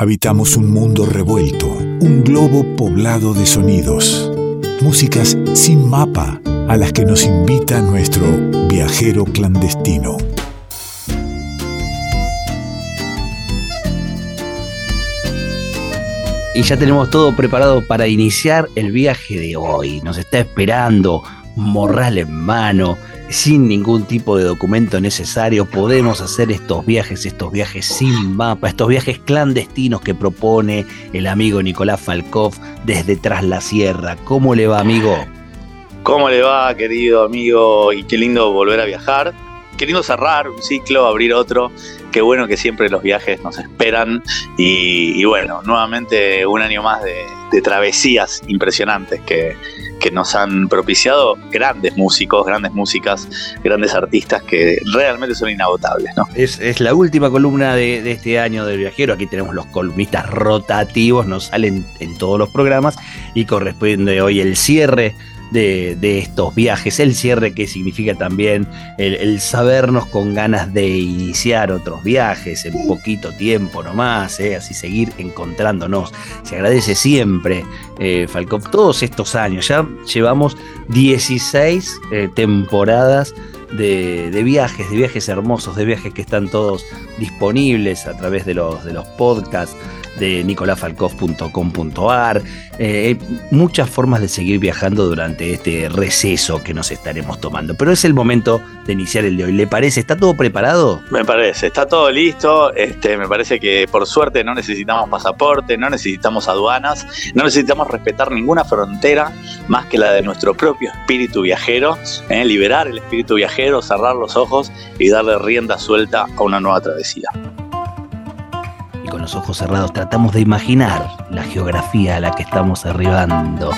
Habitamos un mundo revuelto, un globo poblado de sonidos, músicas sin mapa a las que nos invita nuestro viajero clandestino. Y ya tenemos todo preparado para iniciar el viaje de hoy. Nos está esperando morral en mano, sin ningún tipo de documento necesario, podemos hacer estos viajes, estos viajes sin mapa, estos viajes clandestinos que propone el amigo Nicolás Falkov desde Tras la Sierra. ¿Cómo le va, amigo? ¿Cómo le va, querido amigo? Y qué lindo volver a viajar. Qué lindo cerrar un ciclo, abrir otro. Qué bueno que siempre los viajes nos esperan. Y, bueno, nuevamente un año más de travesías impresionantes que, que nos han propiciado grandes músicos, grandes músicas, grandes artistas que realmente son inagotables. Es, la última columna de, este año del viajero. Aquí tenemos los columnistas rotativos, nos salen en todos los programas y corresponde hoy el cierre de, estos viajes, el cierre que significa también el, sabernos con ganas de iniciar otros viajes en poquito tiempo nomás, ¿eh? así seguir encontrándonos. Se agradece siempre, eh, Falcón, todos estos años, ya llevamos 16 eh, temporadas de, viajes, de viajes hermosos, de viajes que están todos disponibles a través de los, de los podcasts de nicolafalkov.com.ar. Eh, muchas formas de seguir viajando durante este receso que nos estaremos tomando. Pero es el momento de iniciar el de hoy. ¿Le parece? ¿Está todo preparado? Me parece, está todo listo. Este, me parece que por suerte no necesitamos pasaporte, no necesitamos aduanas, no necesitamos respetar ninguna frontera más que la de nuestro propio espíritu viajero. ¿eh? Liberar el espíritu viajero, cerrar los ojos y darle rienda suelta a una nueva travesía con los ojos cerrados tratamos de imaginar la geografía a la que estamos arribando.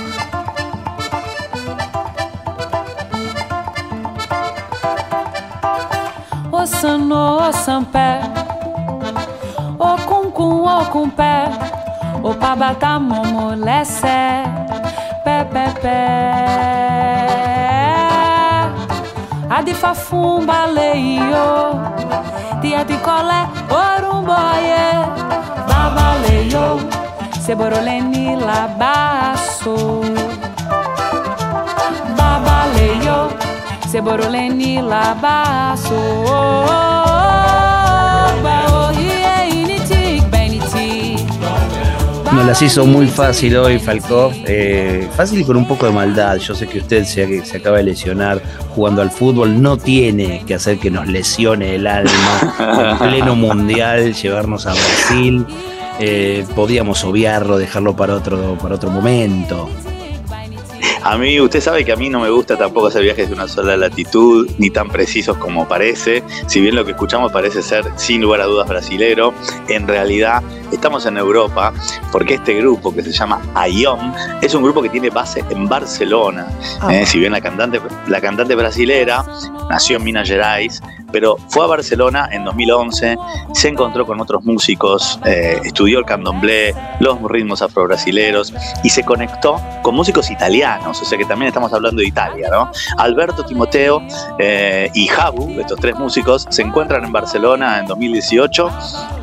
O sano, o sampé, o cuncum, o cumpé, o pabata momolece, pé, pé, pé. A de fafum baleio, colé, orumboie. Babaleio, seboroleni labaço. Babaleio, seboroleni labaço. Las hizo muy fácil hoy, Falkov. Eh, fácil con un poco de maldad. Yo sé que usted se, acaba de lesionar jugando al fútbol. No tiene que hacer que nos lesione el alma. en pleno mundial, llevarnos a Brasil. Eh, podíamos obviarlo, dejarlo para otro, para otro momento. A mí, usted sabe que a mí no me gusta tampoco hacer viajes de una sola latitud, ni tan precisos como parece. Si bien lo que escuchamos parece ser, sin lugar a dudas, brasilero, en realidad estamos en Europa porque este grupo que se llama IOM es un grupo que tiene base en Barcelona. Ah. Eh, si bien la cantante, la cantante brasilera nació en Minas Gerais, pero fue a Barcelona en 2011, se encontró con otros músicos, eh, estudió el candomblé, los ritmos afro-brasileros y se conectó con músicos italianos, o sea que también estamos hablando de Italia, ¿no? Alberto Timoteo eh, y Jabu, estos tres músicos, se encuentran en Barcelona en 2018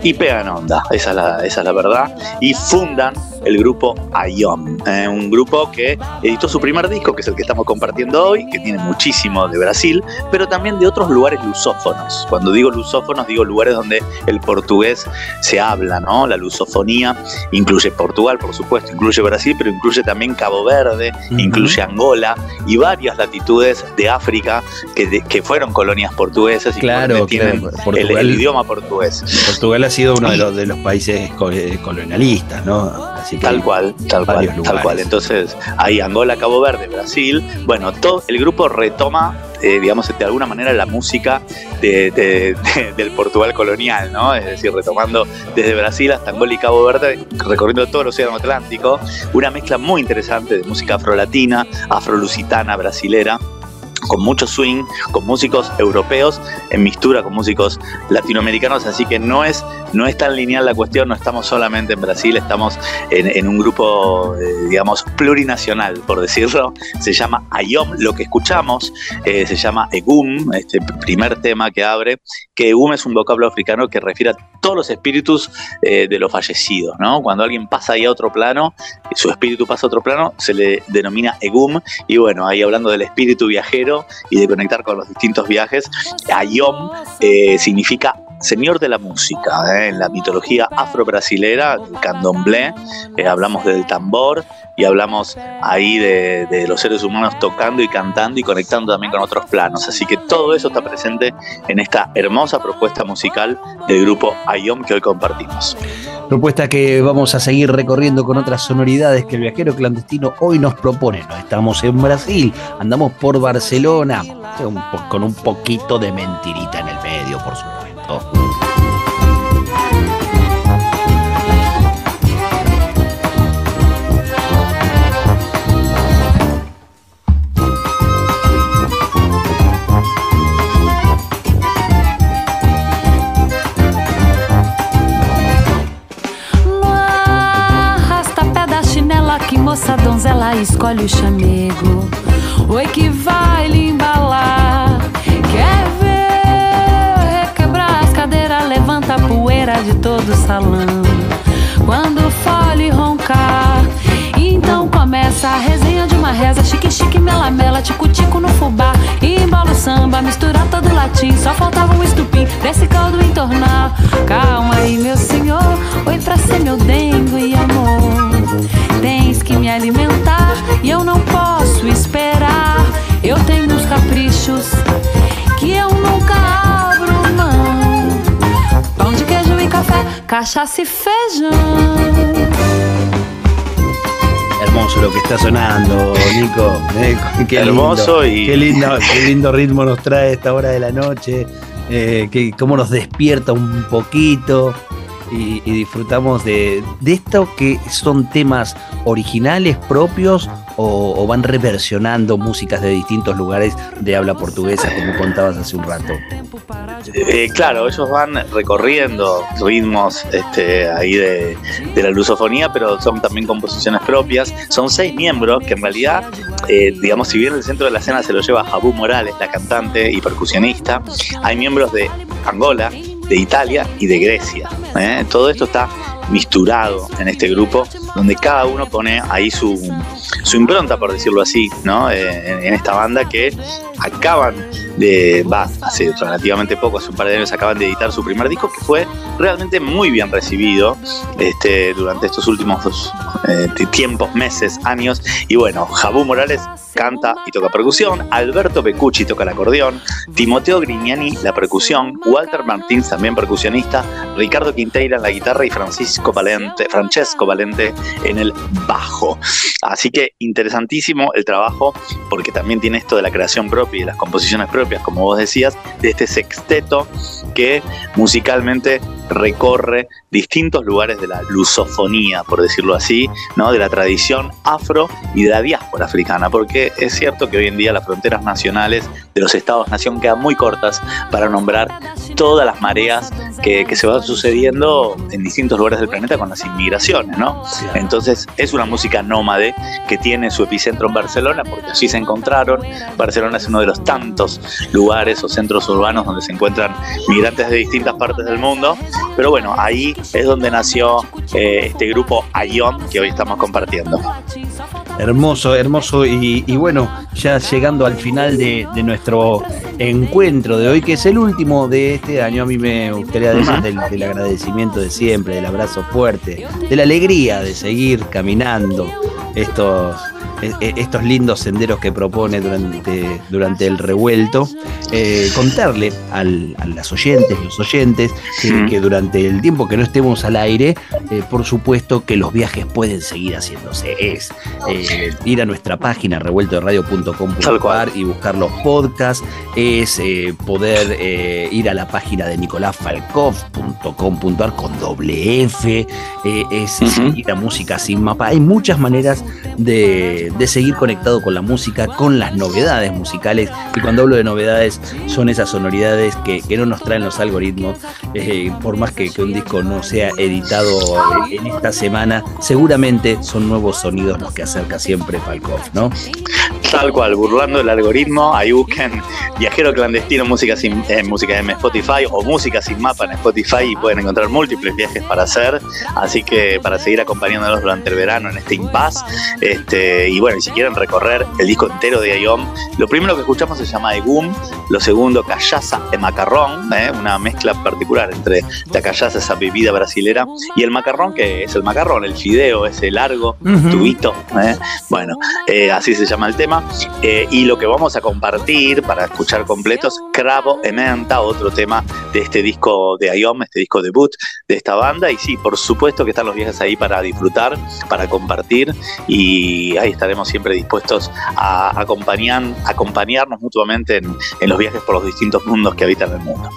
y pegan onda, esa es la, esa es la verdad, y fundan el grupo IOM, eh, un grupo que editó su primer disco, que es el que estamos compartiendo hoy, que tiene muchísimo de Brasil, pero también de otros lugares lusófonos. Cuando digo lusófonos, digo lugares donde el portugués se habla, ¿no? La lusofonía incluye Portugal, por supuesto, incluye Brasil, pero incluye también Cabo Verde, incluye Angola y varias latitudes de África que, que fueron colonias portuguesas y claro, tienen el, idioma portugués. Portugal ha sido uno de los, de los países eh, colonialistas, ¿no? Tal cual, tal cual, tal cual. Entonces, ahí Angola, Cabo Verde, Brasil. Bueno, todo el grupo retoma eh, digamos, de alguna manera la música del Portugal colonial, ¿no? Es decir, retomando desde Brasil hasta Angola y Cabo Verde, recorriendo todo el Océano Atlántico, una mezcla muy interesante de música afrolatina, afrolusitana, brasilera con mucho swing, con músicos europeos en mistura con músicos latinoamericanos, así que no es, no es tan lineal la cuestión, no estamos solamente en Brasil, estamos en, un grupo, eh, digamos, plurinacional, por decirlo, se llama Ayom, lo que escuchamos eh, se llama Egum, este primer tema que abre, que Egum es un vocablo africano que refiere a todos los espíritus eh, de los fallecidos, ¿no? Cuando alguien pasa ahí a otro plano, su espíritu pasa a otro plano, se le denomina Egum, y bueno, ahí hablando del espíritu viajero y de conectar con los distintos viajes, Ayom eh, significa señor de la música. ¿eh? En la mitología afro-brasilera, el candomblé, eh, hablamos del tambor y hablamos ahí de, los seres humanos tocando y cantando y conectando también con otros planos. Así que todo eso está presente en esta hermosa propuesta musical del grupo Ayom que hoy compartimos. Propuesta que vamos a seguir recorriendo con otras sonoridades que el viajero clandestino hoy nos propone. No estamos en Brasil, andamos por Barcelona, con un poquito de mentirita en el medio, por supuesto. Que moça donzela escolhe o chamego. Oi que vai lhe de todo o salão. Quando fole roncar, então começa a resenha de uma reza. Chique, chique, mela, mela, tico, tico no fubá. E embala o samba, mistura todo latim. Só faltava um estupim desse caldo entornar. Calma aí, meu senhor, oi pra ser meu dengo e amor. Tens que me alimentar e eu não posso esperar. Eu tenho uns caprichos que eu nunca cachaça y feijão. Hermoso lo que está sonando, Nico. Eh, qué Hermoso y. Qué lindo, qué lindo ritmo nos trae esta hora de la noche. Eh, que, cómo nos despierta un poquito. Y, disfrutamos de, de, esto que son temas originales propios o, van reversionando músicas de distintos lugares de habla portuguesa, como contabas hace un rato. Eh, claro, ellos van recorriendo ritmos este, ahí de, la lusofonía, pero son también composiciones propias. Son seis miembros que en realidad, eh, digamos, si bien el centro de la escena se lo lleva Jabú Morales, la cantante y percusionista, hay miembros de Angola, de Italia y de Grecia. ¿eh? Todo esto está misturado en este grupo, donde cada uno pone ahí su, su impronta, por decirlo así, ¿no? Eh, en, esta banda que acaban de, va, hace relativamente poco, hace un par de años acaban de editar su primer disco, que fue realmente muy bien recibido este, durante estos últimos eh, tiempos, meses, años. Y bueno, Jabú Morales canta y toca percusión, Alberto Pecucci toca el acordeón, Timoteo Grignani la percusión, Walter Martins también percusionista, Ricardo Quinteira en la guitarra y Francisco Valente, Francesco Valente en el bajo. Así que interesantísimo el trabajo porque también tiene esto de la creación propia y las composiciones propias, como vos decías, de este sexteto que musicalmente recorre distintos lugares de la lusofonía, por decirlo así, ¿no? de la tradición afro y de la diáspora africana, porque es cierto que hoy en día las fronteras nacionales de los estados-nación quedan muy cortas para nombrar todas las mareas que, se van sucediendo en distintos lugares del planeta con las inmigraciones, ¿no? Entonces es una música nómade que tiene su epicentro en Barcelona, porque así se encontraron. Barcelona es uno de los tantos lugares o centros urbanos donde se encuentran migrantes de distintas partes del mundo. Pero bueno, ahí es donde nació eh, este grupo Ayón que hoy estamos compartiendo. Hermoso, hermoso. Y, bueno, ya llegando al final de, nuestro encuentro de hoy, que es el último de este año, a mí me gustaría, además del, del agradecimiento de siempre, del abrazo fuerte, de la alegría de seguir caminando estos estos lindos senderos que propone durante, durante el revuelto, eh, contarle a las oyentes, los oyentes, que, durante el tiempo que no estemos al aire, eh, por supuesto que los viajes pueden seguir haciéndose. Es eh, ir a nuestra página revueltoradio.com.ar y buscar los podcasts, es poder ir a la página de nicolásfalkov.com.ar con doble F, es seguir a música sin mapa. Hay muchas maneras de de, seguir conectado con la música, con las novedades musicales. Y cuando hablo de novedades, son esas sonoridades que, no nos traen los algoritmos. Eh, por más que, un disco no sea editado en esta semana, seguramente son nuevos sonidos los que acerca siempre Falkov, ¿no? Tal cual, burlando el algoritmo, ahí busquen Viajero Clandestino Música sin eh, música en Spotify o Música sin mapa en Spotify y pueden encontrar múltiples viajes para hacer. Así que para seguir acompañándonos durante el verano en este impasse. Este, y bueno, y si quieren recorrer el disco entero de IOM, lo primero que escuchamos se llama Egum, lo segundo Callaza de Macarrón, ¿eh? una mezcla particular entre la callaza, esa bebida brasilera, y el macarrón, que es el macarrón, el fideo, ese largo tubito. ¿eh? Bueno, así se llama el tema. Eh, y lo que vamos a compartir para escuchar completos, Cravo Ementa, otro tema de este disco de IOM, este disco debut de esta banda. Y sí, por supuesto que están los viajes ahí para disfrutar, para compartir y ahí estaremos siempre dispuestos a acompañar, acompañarnos mutuamente en, en los viajes por los distintos mundos que habitan el mundo.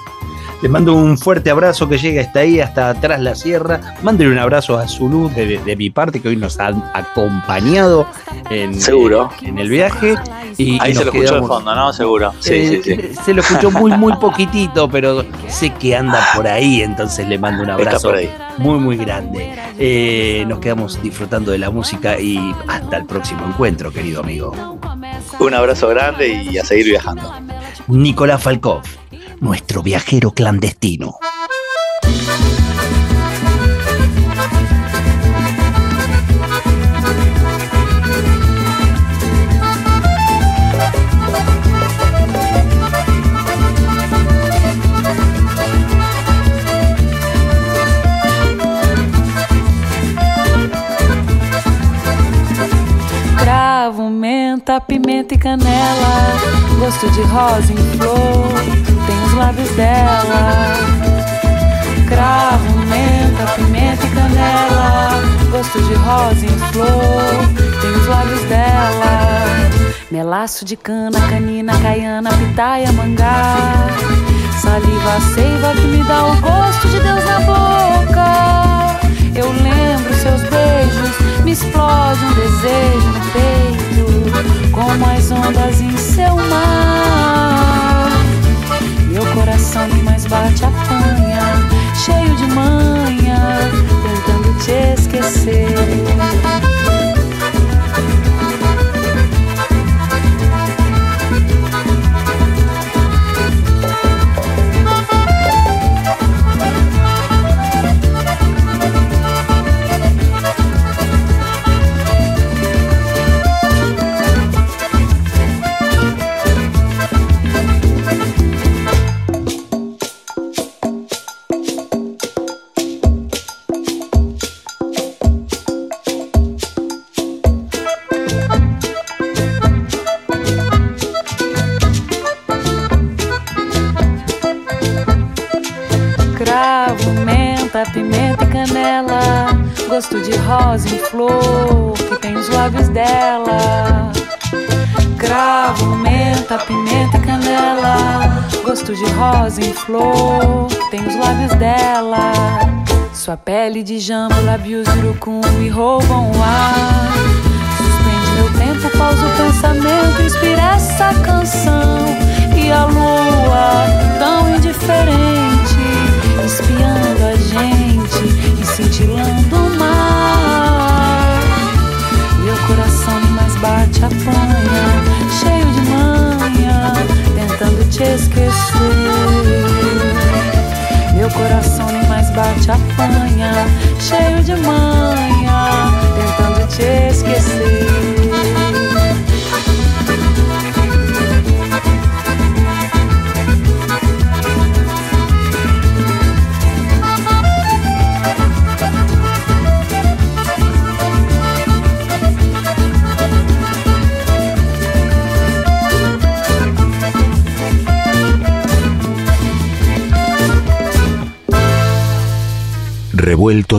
Les mando un fuerte abrazo que llega hasta ahí, hasta atrás la sierra. Mándenle un abrazo a Zulu de, de, mi parte, que hoy nos han acompañado en, Seguro. en el viaje. Y, ahí se lo escuchó de fondo, ¿no? Seguro. Sí, eh, sí, sí. Se lo escuchó muy, muy poquitito, pero sé que anda por ahí, entonces le mando un abrazo muy, muy grande. Eh, nos quedamos disfrutando de la música y hasta el próximo encuentro, querido amigo. Un abrazo grande y a seguir viajando. Nicolás Falkov nuestro viajero clandestino. Cravo, menta, pimenta e canela, gosto de rosa em flor os lábios dela. Cravo, menta, pimenta e canela. Gosto de rosa em flor, tem os lábios dela. Melaço de cana, canina, caiana, pitaia, mangá. Saliva, seiva que me dá o gosto de Deus na boca. Eu lembro seus beijos, me explode um desejo no peito, como as ondas em gosto de rosa em flor que tem os lábios dela. Cravo, menta, pimenta e canela. Gosto de rosa em flor que tem os lábios dela. Sua pele de jambo, lábios de urucum me roubam o ar. Suspende meu tempo, pausa o pensamento, inspira essa canção. E a lua, tão indiferente,